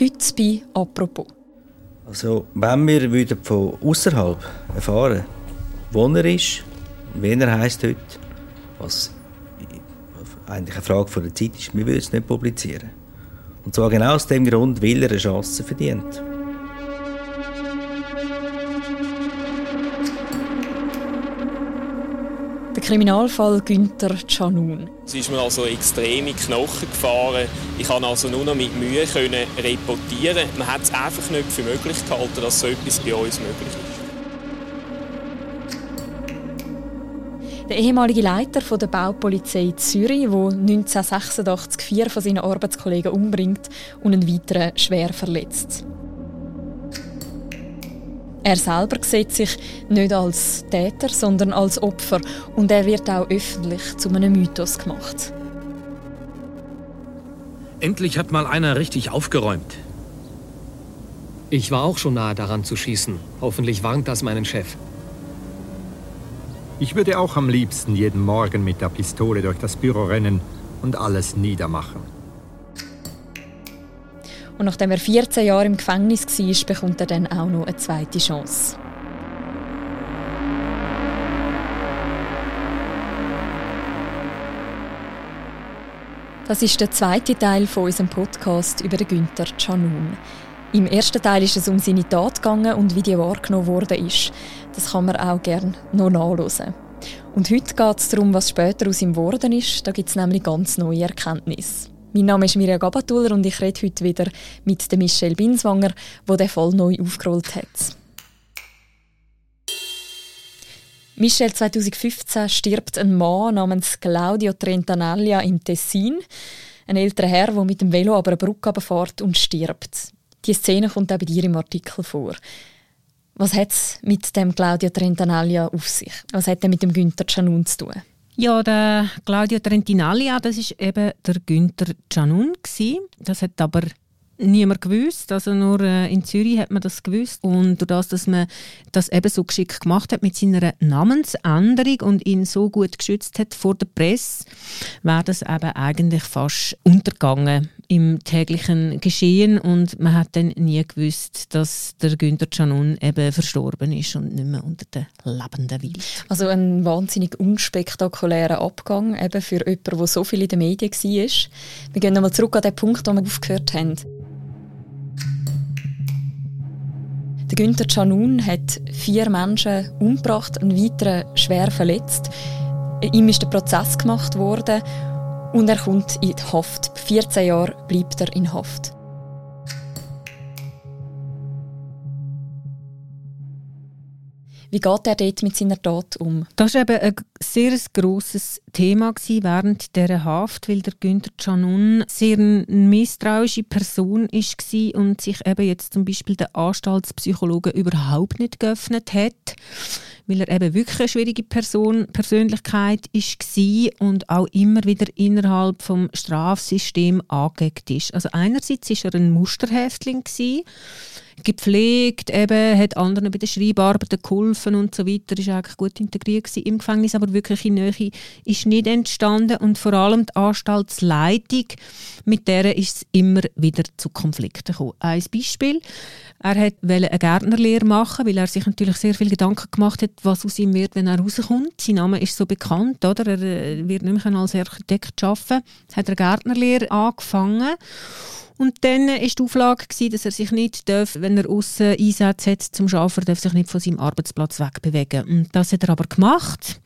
Heute bei «Apropos». Also, wenn wir würden von außerhalb erfahren, wo er ist, wen er heisst heute, was eigentlich eine Frage der Zeit ist, wir würden es nicht publizieren. Und zwar genau aus dem Grund, weil er eine Chance verdient. Kriminalfall Günther Canun. Es ist mir also extreme Knochen gefahren. Ich konnte also nur noch mit Mühe können reportieren. Man hat es einfach nicht für möglich gehalten, dass so etwas bei uns möglich ist. Der ehemalige Leiter der Baupolizei Zürich, der 1986 vier von seinen Arbeitskollegen umbringt und einen weiteren schwer verletzt. Er selber sieht sich nicht als Täter, sondern als Opfer und er wird auch öffentlich zu einem Mythos gemacht. Endlich hat mal einer richtig aufgeräumt. Ich war auch schon nahe daran zu schießen. Hoffentlich warnt das meinen Chef. Ich würde auch am liebsten jeden Morgen mit der Pistole durch das Büro rennen und alles niedermachen. Und nachdem er 14 Jahre im Gefängnis war, bekommt er dann auch noch eine zweite Chance. Das ist der zweite Teil von unserem Podcast über den Günther Canun. Im ersten Teil ist es um seine Tat gegangen und wie die wahrgenommen worden ist. Das kann man auch gerne noch nachlesen. Und heute geht es darum, was später aus ihm geworden ist. Da gibt es nämlich ganz neue Erkenntnisse. Mein Name ist Mirja Gabatuller und ich rede heute wieder mit Michelle Binswanger, wo der Fall neu aufgerollt hat. Michelle, 2015 stirbt ein Mann namens Claudio Trentanaglia im Tessin. Ein älterer Herr, der mit dem Velo aber eine Brücke fährt und stirbt. Die Szene kommt auch bei dir im Artikel vor. Was hat es mit dem Claudio Trentanaglia auf sich? Was hat er mit dem Günther Canun zu tun? Ja, der Claudio Trentinaglia, das ist eben der Günther Canun Das hat aber niemand gewusst. Also nur äh, in Zürich hat man das gewusst. Und durch das, dass man das eben so geschickt gemacht hat mit seiner Namensänderung und ihn so gut geschützt hat vor der Presse, war das eben eigentlich fast untergegangen im täglichen Geschehen und man hat dann nie gewusst, dass der Günther Canun eben verstorben ist und nicht mehr unter den Lebenden will. Also ein wahnsinnig unspektakulärer Abgang eben für jemanden, der so viel in den Medien war. Wir gehen nochmal zurück an den Punkt, wo wir aufgehört haben. Der Günther Canun hat vier Menschen umgebracht, einen weiteren schwer verletzt. Ihm ist der Prozess gemacht worden und er kommt in die Haft. 14 Jahre bleibt er in Haft. Wie geht er dort mit seiner Tat um? Das war eben ein sehr grosses Thema während dieser Haft, weil der Günther Canun sehr eine misstrauische Person war und sich eben jetzt zum Beispiel den Anstaltspsychologen überhaupt nicht geöffnet hat weil er eben wirklich eine schwierige Person, Persönlichkeit war und auch immer wieder innerhalb des Strafsystems angeeckt ist. Also einerseits war er ein Musterhäftling gewesen, gepflegt, eben, hat anderen bei den Schreibarbeiten geholfen und so weiter, ist eigentlich gut integriert im Gefängnis, aber wirklich in Nähe ist nicht entstanden und vor allem die Anstaltsleitung, mit der ist es immer wieder zu Konflikten gekommen. Ein Beispiel, er wollte eine Gärtnerlehre machen, weil er sich natürlich sehr viel Gedanken gemacht hat, was aus ihm wird, wenn er rauskommt. Sein Name ist so bekannt, oder? Er äh, wird mehr als Architekt arbeiten. Hat er eine Gärtnerlehre angefangen. Und dann war die Auflage, dass er sich nicht, darf, wenn er außen Einsätze hat zum Arbeiten, darf sich nicht von seinem Arbeitsplatz wegbewegen. Und das hat er aber gemacht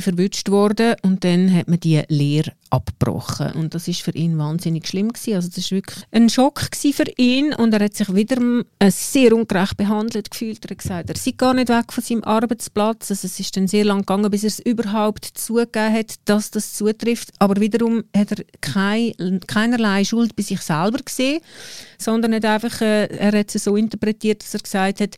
verwünscht worden und dann hat man die Lehre abgebrochen und das ist für ihn wahnsinnig schlimm gewesen. Also das ist wirklich ein Schock für ihn und er hat sich wieder äh, sehr ungerecht behandelt gefühlt. Er hat gesagt, er sei gar nicht weg von seinem Arbeitsplatz. Also es ist dann sehr lang gegangen, bis er es überhaupt zugegeben hat, dass das zutrifft. Aber wiederum hat er kein, keinerlei Schuld bei sich selber gesehen, sondern hat einfach, äh, er hat es so interpretiert, dass er gesagt hat,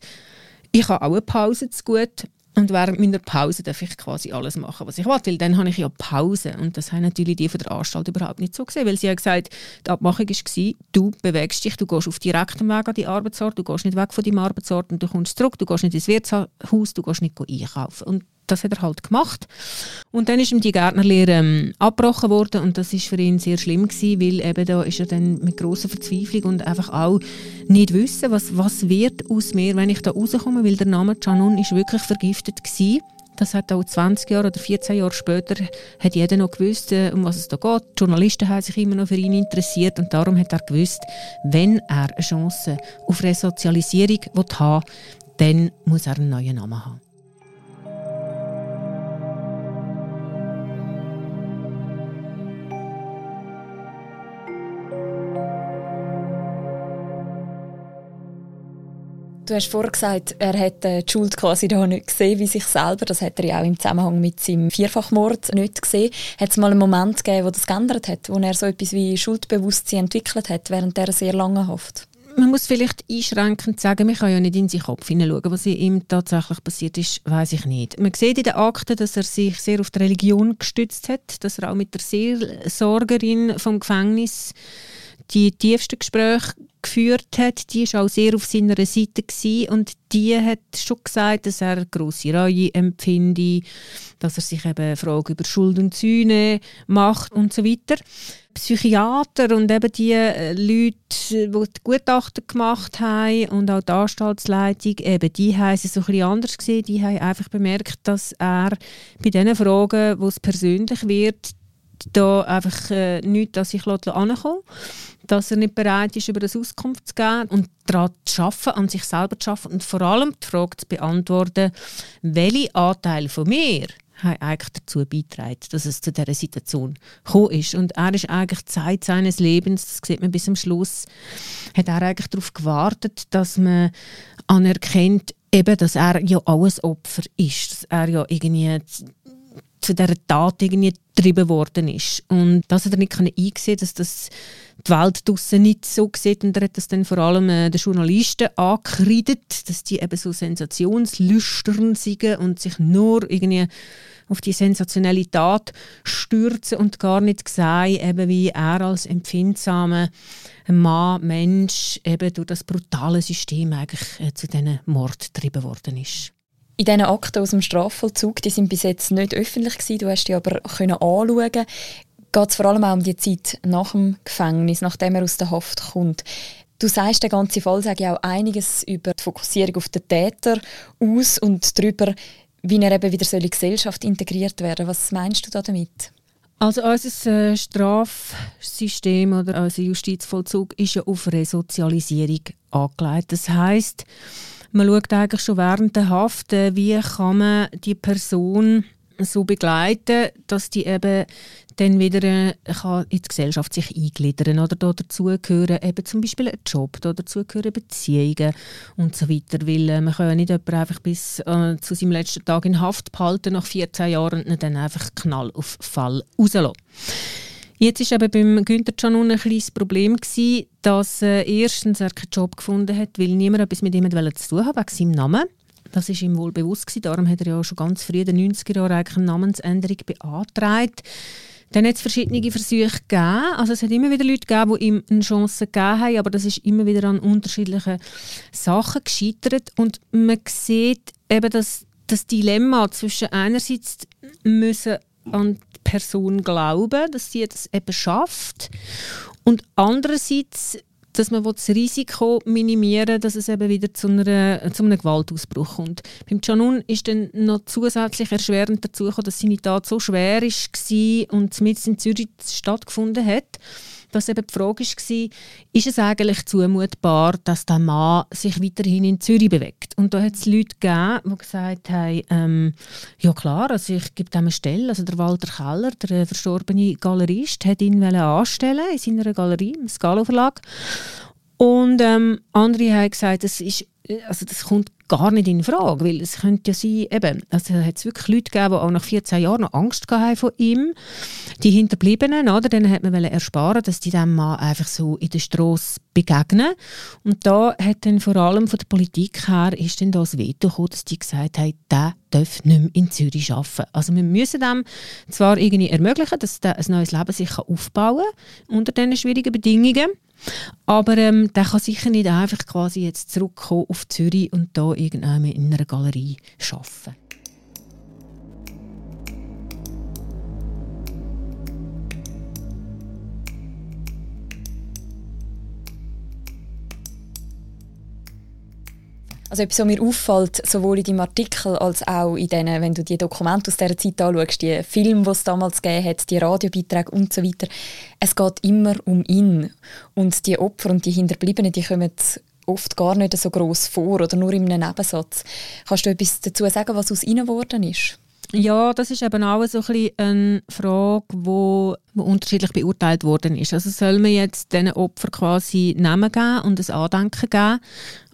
ich habe auch eine Pause zu gut und während meiner Pause darf ich quasi alles machen, was ich will, weil dann habe ich ja Pause. Und das haben natürlich die von der Anstalt überhaupt nicht so gesehen, weil sie haben gesagt, die Abmachung war, du bewegst dich, du gehst auf direktem Weg an die Arbeitsort, du gehst nicht weg von deinem Arbeitsort und du kommst zurück, du gehst nicht ins Wirtshaus, du gehst nicht einkaufen. Und das hat er halt gemacht. Und dann ist ihm die Gärtnerlehre ähm, abgebrochen worden und das ist für ihn sehr schlimm gewesen, weil eben da ist er dann mit großer Verzweiflung und einfach auch nicht wissen, was, was wird aus mir, wenn ich da rauskomme, weil der Name Canun ist wirklich vergiftet gewesen. Das hat auch 20 Jahre oder 14 Jahre später hat jeder noch gewusst, äh, um was es da geht. Die Journalisten haben sich immer noch für ihn interessiert und darum hat er gewusst, wenn er eine Chance auf Resozialisierung haben will, dann muss er einen neuen Namen haben. Du hast vorher gesagt, er hätte die Schuld quasi da nicht gesehen wie sich selber. Das hat er ja auch im Zusammenhang mit seinem Vierfachmord nicht gesehen. Hat es mal einen Moment gegeben, wo das geändert hat, wo er so etwas wie Schuldbewusstsein entwickelt hat während der sehr langen Haft? Man muss vielleicht einschränkend sagen, man kann ja nicht in seinen Kopf hineinschauen. Was ihm tatsächlich passiert ist, weiß ich nicht. Man sieht in den Akten, dass er sich sehr auf die Religion gestützt hat, dass er auch mit der Seelsorgerin vom Gefängnis die tiefsten Gespräche geführt hat, die war auch sehr auf seiner Seite gewesen und die hat schon gesagt, dass er grosse Reue empfinde, dass er sich eben Fragen über Schuld und Sühne macht und so weiter. Psychiater und eben die äh, Leute, die die Gutachten gemacht haben und auch die Anstaltsleitung, eben die haben es so ein bisschen anders gesehen. Die haben einfach bemerkt, dass er bei diesen Fragen, wo es persönlich wird, da einfach äh, nichts an sich ankommen dass er nicht bereit ist, über das Auskunft zu geben und daran zu arbeiten, an sich selber zu arbeiten und vor allem die Frage zu beantworten, welche Anteile von mir haben eigentlich dazu beitragen, dass es zu dieser Situation gekommen ist. Und er ist eigentlich Zeit seines Lebens, das sieht man bis zum Schluss, hat er eigentlich darauf gewartet, dass man anerkennt, eben, dass er ja ein Opfer ist, dass er ja irgendwie zu dieser Tat irgendwie getrieben worden ist. Und das hat er nicht eingesehen dass das die Welt draussen nicht so sieht. Und er hat das dann vor allem äh, den Journalisten angekreidet, dass die eben so sensationslüstern sind und sich nur irgendwie auf die Sensationalität stürzen und gar nicht sehen, eben wie er als empfindsamer Mann, Mensch, eben durch das brutale System eigentlich äh, zu diesen Mord getrieben worden ist. In diesen Akten aus dem Strafvollzug, die sind bis jetzt nicht öffentlich gewesen, du hast die aber können anschauen geht es vor allem auch um die Zeit nach dem Gefängnis, nachdem er aus der Haft kommt. Du sagst, der ganze Fall sagt ja auch einiges über die Fokussierung auf den Täter aus und darüber, wie er eben wieder in die Gesellschaft integriert werden soll. Was meinst du da damit? Also unser äh, Strafsystem oder unser Justizvollzug ist ja auf Resozialisierung angelegt. Das heißt, man schaut eigentlich schon während der Haft, äh, wie kann man die Person so begleiten, dass die eben dann wieder äh, kann in die Gesellschaft sich eingliedern oder da dazugehören eben zum Beispiel ein Job, da dazugehören Beziehungen und so weiter, weil äh, man kann ja nicht jemanden einfach bis äh, zu seinem letzten Tag in Haft behalten nach 14 Jahren und dann einfach Knall auf Fall rauslassen. Jetzt war eben beim Günther Canun ein kleines Problem, gewesen, dass äh, erstens er keinen Job gefunden hat, weil niemand etwas mit ihm zu tun hat, wegen seinem Namen. Das ist ihm wohl bewusst gewesen. Darum hat er ja schon ganz früh in den 90er Jahren eigentlich eine Namensänderung beantragt. Dann hat es verschiedene Versuche gegeben. Also es hat immer wieder Leute gegeben, die ihm eine Chance gegeben haben, aber das ist immer wieder an unterschiedlichen Sachen gescheitert. Und man sieht eben das, das Dilemma zwischen einerseits müssen an Person glauben, dass sie das eben schafft und andererseits dass man das Risiko minimieren dass es eben wieder zu, einer, zu einem Gewaltausbruch kommt. Beim Canun ist dann noch zusätzlich erschwerend dazu gekommen, dass seine Tat so schwer war und mit in Zürich stattgefunden hat dass eben die Frage war, ist es eigentlich zumutbar, dass der Mann sich weiterhin in Zürich bewegt? Und da hat es Leute gegeben, die gesagt haben, ähm, ja klar, also ich gebe dem eine Stelle. Also der Walter Keller, der verstorbene Galerist, hat ihn anstellen in seiner Galerie, im Scalo Verlag. Und ähm, andere haben gesagt, das, ist, also das kommt gar nicht in Frage, weil es könnte ja sein, eben, also hat es wirklich Leute gegeben, die auch nach 14 Jahren noch Angst hatten von ihm. Die Hinterbliebenen, oder, denen hat man ersparen, dass die dem Mann einfach so in der Straße begegnen. Und da hat dann vor allem von der Politik her ist dann das Veto gekommen, dass die gesagt haben, der darf nicht mehr in Zürich arbeiten. Also wir müssen dem zwar irgendwie ermöglichen, dass der ein neues Leben sich aufbauen kann unter diesen schwierigen Bedingungen, aber ähm, der kann sicher nicht einfach quasi jetzt zurückkommen auf Zürich und da irgendwann in einer Galerie arbeiten. Also etwas, was mir auffällt, sowohl in deinem Artikel als auch in denen, wenn du die Dokumente aus dieser Zeit anschaust, die Filme, die es damals gegeben hat, die Radiobeiträge und so weiter, es geht immer um ihn. Und die Opfer und die Hinterbliebenen, die kommen oft gar nicht so groß vor oder nur in einem Nebensatz. Kannst du etwas dazu sagen, was aus ihnen geworden ist? Ja, das ist eben auch so ein eine Frage, wo, unterschiedlich beurteilt worden ist. Also soll man jetzt diesen Opfern quasi Namen geben und ein Andenken geben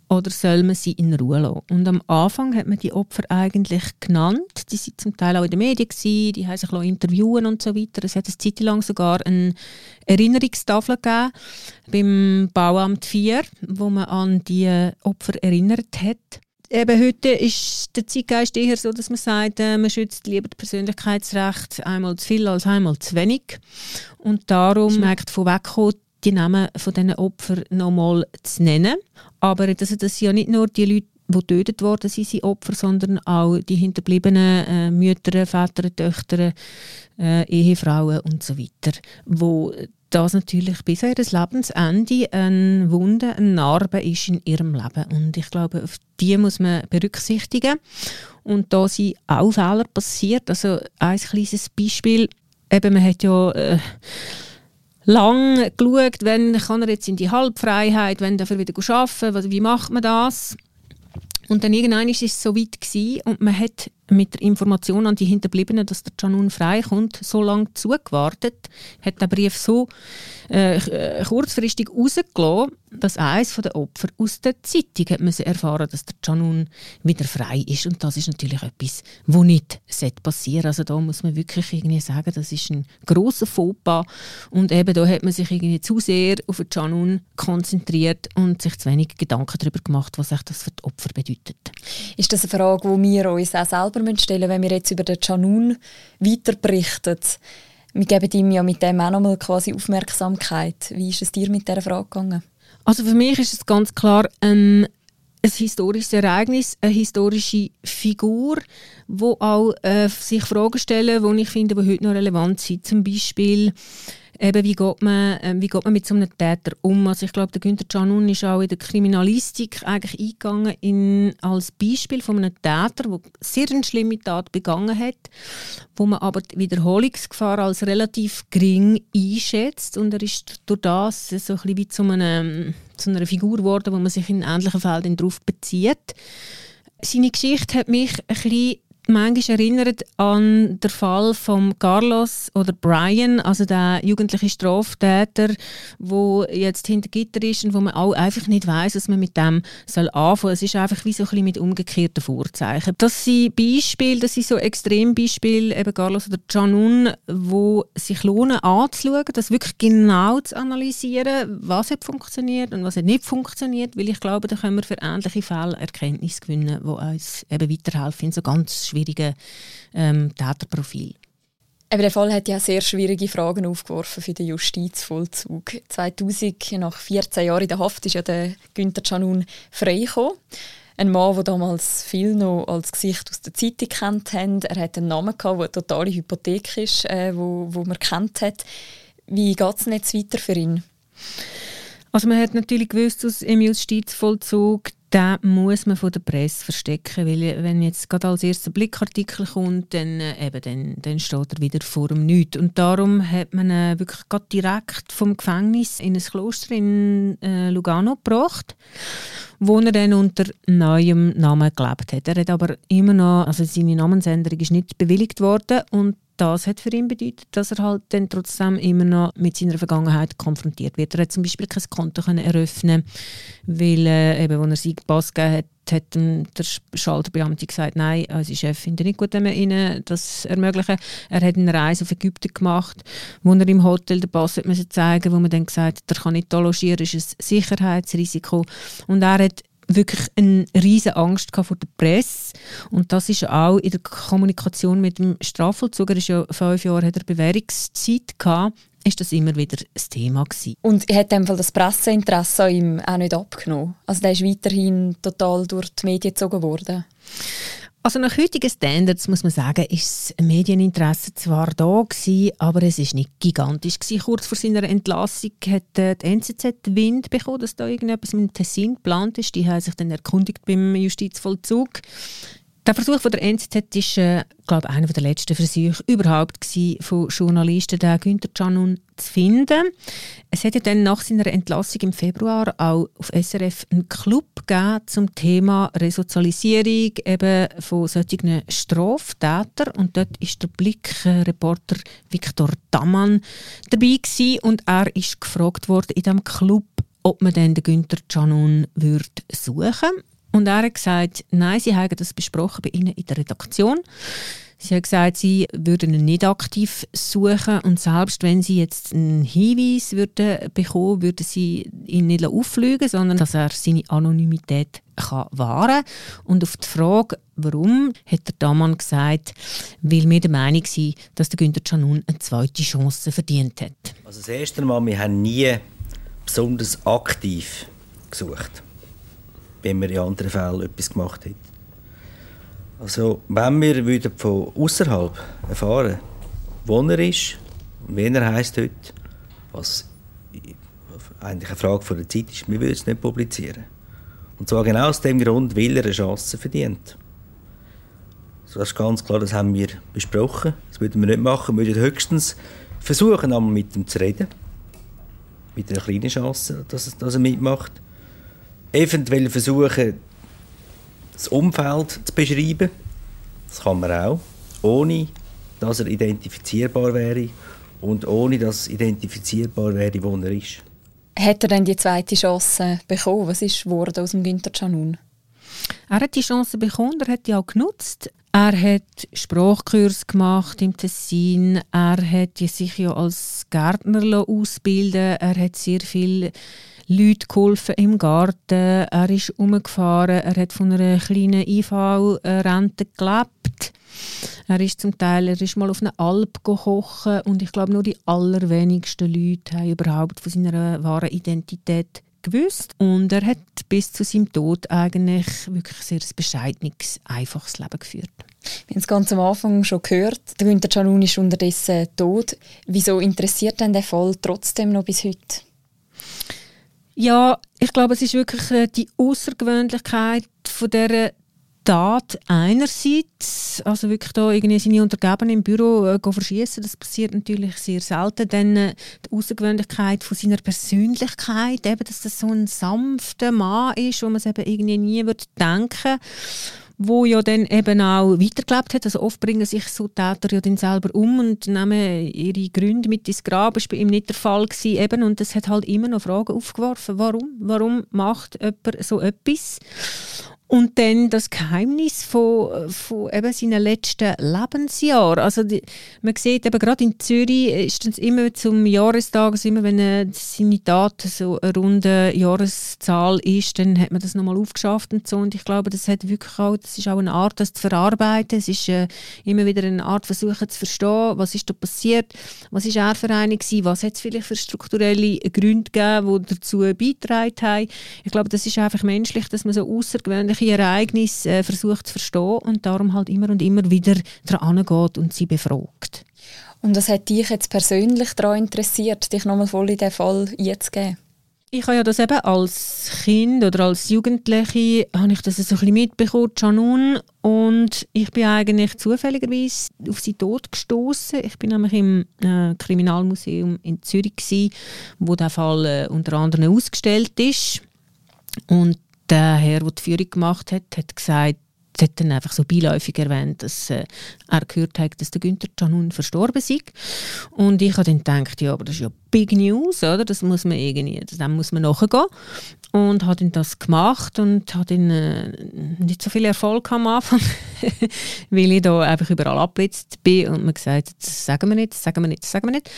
oder soll man sie in Ruhe lassen? Und am Anfang hat man die Opfer eigentlich genannt. Die sind zum Teil auch in den Medien, gewesen, die haben sich interviewen und so weiter. Es hat eine Zeit lang sogar eine Erinnerungstafel gegeben beim Bauamt 4, wo man an die Opfer erinnert hat. Eben heute ist der Zeitgeist eher so, dass man sagt, äh, man schützt lieber das Persönlichkeitsrecht einmal zu viel als einmal zu wenig. Und darum ist man davon weggekommen, die Namen von diesen Opfern nochmal zu nennen. Aber das, sind ja nicht nur die Leute, die getötet worden sind, sind Opfer, sondern auch die hinterbliebenen äh, Mütter, Väter, Töchter, äh, Ehefrauen und so weiter, wo das natürlich bis an ihr Lebensende eine Wunde, eine Narbe ist in ihrem Leben. Und ich glaube, auf die muss man berücksichtigen. Und da sind auch Fehler passiert. Also ein kleines Beispiel, eben man hat ja... Äh, lang geschaut, wenn kann er jetzt in die Halbfreiheit, wenn dafür wieder arbeiten, wie macht man das? Und dann irgendwann ist es so weit gewesen und man hat mit der Information an die Hinterbliebenen, dass der Janun freikommt, so lange zugewartet, hat der Brief so äh, äh kurzfristig rausgelassen, dass eines der Opfer aus der Zeitung hat müssen erfahren dass der Janun wieder frei ist. Und das ist natürlich etwas, was nicht passieren Also da muss man wirklich irgendwie sagen, das ist ein grosser Fauxpas. Und eben da hat man sich irgendwie zu sehr auf den Janun konzentriert und sich zu wenig Gedanken darüber gemacht, was das für die Opfer bedeutet. Ist das eine Frage, die wir uns auch selber stellen wenn wir jetzt über den Janun weiter berichten? Wir geben ihm ja mit dem auch nochmal quasi Aufmerksamkeit. Wie ist es dir mit dieser Frage gegangen? Also für mich ist es ganz klar ein, ein historisches Ereignis, eine historische Figur, wo auch äh, sich Fragen stellen, die ich finde, die heute noch relevant sind. Zum Beispiel eben, wie geht man, äh, wie geht man mit so einem Täter um? Also ich glaube, der Günther Canun ist auch in der Kriminalistik eigentlich eingegangen in, als Beispiel von einem Täter, der sehr eine schlimme Tat begangen hat, wo man aber die Wiederholungsgefahr als relativ gering einschätzt und er ist durch das so ein bisschen wie zu, einem, zu einer Figur geworden, wo man sich in ähnlichen Fällen darauf bezieht. Seine Geschichte hat mich ein bisschen manchmal erinnert an den Fall von Carlos oder Brian, also der jugendliche Straftäter, wo jetzt hinter Gitter ist und wo man auch einfach nicht weiß, was man mit dem soll anfangen. Es ist einfach wie so ein bisschen mit umgekehrten Vorzeichen. Das sind Beispiele, das sind so Extrembeispiele, eben Carlos oder Janun, wo sich lohnen anzuschauen, das wirklich genau zu analysieren, was hat funktioniert und was hat nicht funktioniert, weil ich glaube, da können wir für ähnliche Fälle Erkenntnisse gewinnen, die uns eben weiterhelfen so ganz schwierigen ähm, Täterprofil. Aber der Fall hat ja sehr schwierige Fragen aufgeworfen für den Justizvollzug. 2000, nach 14 Jahren in der Haft, ist ja der Günther Canun freigekommen. Ein Mann, der damals viel noch als Gesicht aus der Zeitung kennt haben. Er hat einen Namen gehabt, der eine totale Hypothek ist, äh, wo, wo man kennt hat. Wie geht es jetzt weiter für ihn? Also man hat natürlich gewusst aus im Justizvollzug, den muss man von der Presse verstecken, weil wenn jetzt gerade als erster Blickartikel kommt, dann, äh, eben, dann, dann steht er wieder vor dem Nichts. Und darum hat man äh, wirklich gerade direkt vom Gefängnis in ein Kloster in äh, Lugano gebracht, wo er dann unter neuem Namen gelebt hat. Er hat aber immer noch, also seine Namensänderung ist nicht bewilligt worden und das hat für ihn bedeutet, dass er halt dann trotzdem immer noch mit seiner Vergangenheit konfrontiert wird. Er hat zum Beispiel kein Konto können eröffnen, weil äh, eben, als er seinen Pass gegeben hat, hat der Schalterbeamte gesagt, nein, unsere Chef findet nicht gut, wenn wir ihnen das ermöglichen. Er hat eine Reise auf Ägypten gemacht, wo er im Hotel den Pass zeigen wo man dann gesagt hat, er kann nicht logieren, ist ein Sicherheitsrisiko. Und er hat wirklich eine riesige Angst vor der Presse und das ist auch in der Kommunikation mit dem Strafvollzug, er ist ja fünf Jahre hat er Bewährungszeit gehabt, ist das immer wieder ein Thema gewesen. Und hat Fall das Presseinteresse an ihm auch nicht abgenommen? Also der ist weiterhin total durch die Medien gezogen worden? Also nach heutigen Standards muss man sagen, ist das Medieninteresse zwar da gewesen, aber es ist nicht gigantisch gewesen. Kurz vor seiner Entlassung hat äh, die NZZ Wind bekommen, dass da irgendetwas mit dem Tessin geplant ist. Die haben sich dann erkundigt beim Justizvollzug. Der Versuch von der NZZ ist, äh, glaube einer der letzten Versuche überhaupt gewesen, von Journalisten, den Günther Canun zu finden. Es hat ja dann nach seiner Entlassung im Februar auch auf SRF einen Club gegeben zum Thema Resozialisierung eben von solchen Straftätern und dort ist der Blick-Reporter Viktor Dammann dabei gewesen und er ist gefragt worden in diesem Club, ob man dann den Günther Canun würde suchen und er hat gesagt, nein, sie haben das besprochen bei ihnen in der Redaktion. Sie haben gesagt, sie würden ihn nicht aktiv suchen und selbst wenn sie jetzt einen Hinweis würden bekommen, würden sie ihn nicht auffliegen, sondern dass er seine Anonymität kann wahren Und auf die Frage, warum, hat der Damann gesagt, weil wir der Meinung sind, dass der Günther Canun eine zweite Chance verdient hat. Also das erste Mal, wir haben nie besonders aktiv gesucht wenn wir in anderen Fällen etwas gemacht hätten. Also, wenn wir würden von außerhalb erfahren, wo er ist und wen er heisst heute, was eigentlich eine Frage der Zeit ist, wir würden es nicht publizieren. Und zwar genau aus dem Grund, weil er eine Chance verdient. Das ist ganz klar, das haben wir besprochen. Das würden wir nicht machen. Wir würden höchstens versuchen, einmal mit ihm zu reden. Mit einer kleinen Chance, dass er mitmacht eventuell versuchen, das Umfeld zu beschreiben. Das kann man auch, ohne dass er identifizierbar wäre und ohne dass identifizierbar wäre, wo er ist. Hat er denn die zweite Chance bekommen? Was ist geworden aus dem Günther Canun? Er hat die Chance bekommen, er hat die auch genutzt. Er hat Sprachkurs gemacht im Tessin. Er hat sich ja als Gärtner ausbilden. Er hat sehr viel Leute geholfen im Garten. Er ist umgefahren. Er hat von einer kleinen IV-Rente gelebt. Er ist zum Teil, er ist mal auf einer Alp kochen und ich glaube nur die allerwenigsten Leute haben überhaupt von seiner wahren Identität gewusst und er hat bis zu seinem Tod eigentlich wirklich sehr ein bescheidenes, einfaches Leben geführt. Wir haben es ganz am Anfang schon gehört, der Günter Canun ist unterdessen tot. Wieso interessiert denn der Fall trotzdem noch bis heute? Ja, ich glaube, es ist wirklich äh, die Außergewöhnlichkeit von der Tat einerseits, also wirklich da irgendwie seine Untergebenen im Büro äh, verschießen, das passiert natürlich sehr selten. Dann äh, die Außergewöhnlichkeit von seiner Persönlichkeit, eben, dass das so ein sanfter Mann ist, wo man es eben irgendwie nie würde denken wo ja dann eben auch weitergelebt hat. Also oft bringen sich so Täter ja dann selber um und nehmen ihre Gründe mit ins Grab. Das war bei ihm nicht der Fall. Gewesen, eben. Und das hat halt immer noch Fragen aufgeworfen. Warum? Warum macht jemand so etwas? Und dann das Geheimnis von, von eben seinen letzten Lebensjahren. Also die, man sieht eben gerade in Zürich ist es immer zum Jahrestag, also immer wenn äh, seine Tat so eine runde Jahreszahl ist, dann hat man das nochmal aufgeschafft und so. Und ich glaube, das hat wirklich auch, das ist auch eine Art, das zu verarbeiten. Es ist äh, immer wieder eine Art versuchen zu verstehen, was ist da passiert, was ist er für eine gewesen, was hat es vielleicht für strukturelle Gründe gegeben, die dazu beigetragen haben. Ich glaube, das ist einfach menschlich, dass man so außergewöhnlich solche Ereignisse äh, versucht zu verstehen und darum halt immer und immer wieder daran geht und sie befragt. Und was hat dich jetzt persönlich daran interessiert, dich nochmal voll in diesen Fall einzugeben? Ich habe ja das eben als Kind oder als Jugendliche habe ich das so ein bisschen mitbekommen, Janun, und ich bin eigentlich zufälligerweise auf sie Tod gestoßen. Ich bin nämlich im äh, Kriminalmuseum in Zürich gewesen, wo der Fall äh, unter anderem ausgestellt ist. Und der Herr, der die Führung gemacht hat, hat gesagt, hat dann einfach so beiläufig erwähnt, dass äh, er gehört hat, dass der Günther Canun verstorben ist. Und ich habe dann gedacht, ja, aber das ist ja Big News, oder? Das muss man irgendwie, dem muss man nachgehen. Und habe dann das gemacht und habe dann äh, nicht so viel Erfolg am Anfang, weil ich da einfach überall abgeblitzt bin und mir gesagt das sagen wir nicht, das sagen wir nicht, das sagen wir nicht.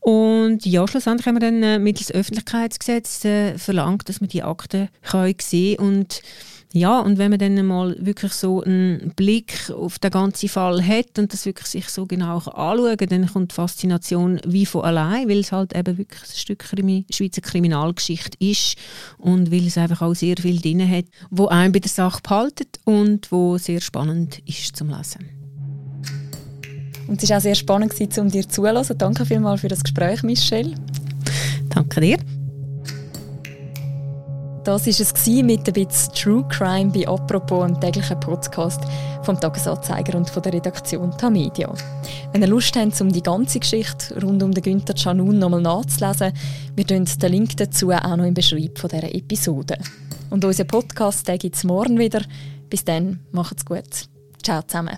Und ja, schlussendlich haben wir dann äh, mittels Öffentlichkeitsgesetz äh, verlangt, dass man die Akten können sehen und Ja, und wenn man dann mal wirklich so einen Blick auf den ganzen Fall hat und das wirklich sich so genau anschauen dann kommt die Faszination wie von allein, weil es halt eben wirklich ein Stück Krimi Schweizer Kriminalgeschichte ist und weil es einfach auch sehr viel drin hat, wo einen bei der Sache behaltet und wo sehr spannend ist zum Lesen. Und es war auch sehr spannend, um dir zuzuhören. Danke vielmals für das Gespräch, Michelle. Danke dir. Das war es mit ein bisschen True Crime bei «Apropos», einem täglichen Podcast vom Tagesanzeiger und von der Redaktion Tamedia. Wenn ihr Lust habt, um die ganze Geschichte rund um den Günther Canun nochmal nachzulesen, wir tun den Link dazu auch noch im Beschreib von dieser Episode. Und unseren Podcast gibt es morgen wieder. Bis dann, macht's gut. Ciao zusammen.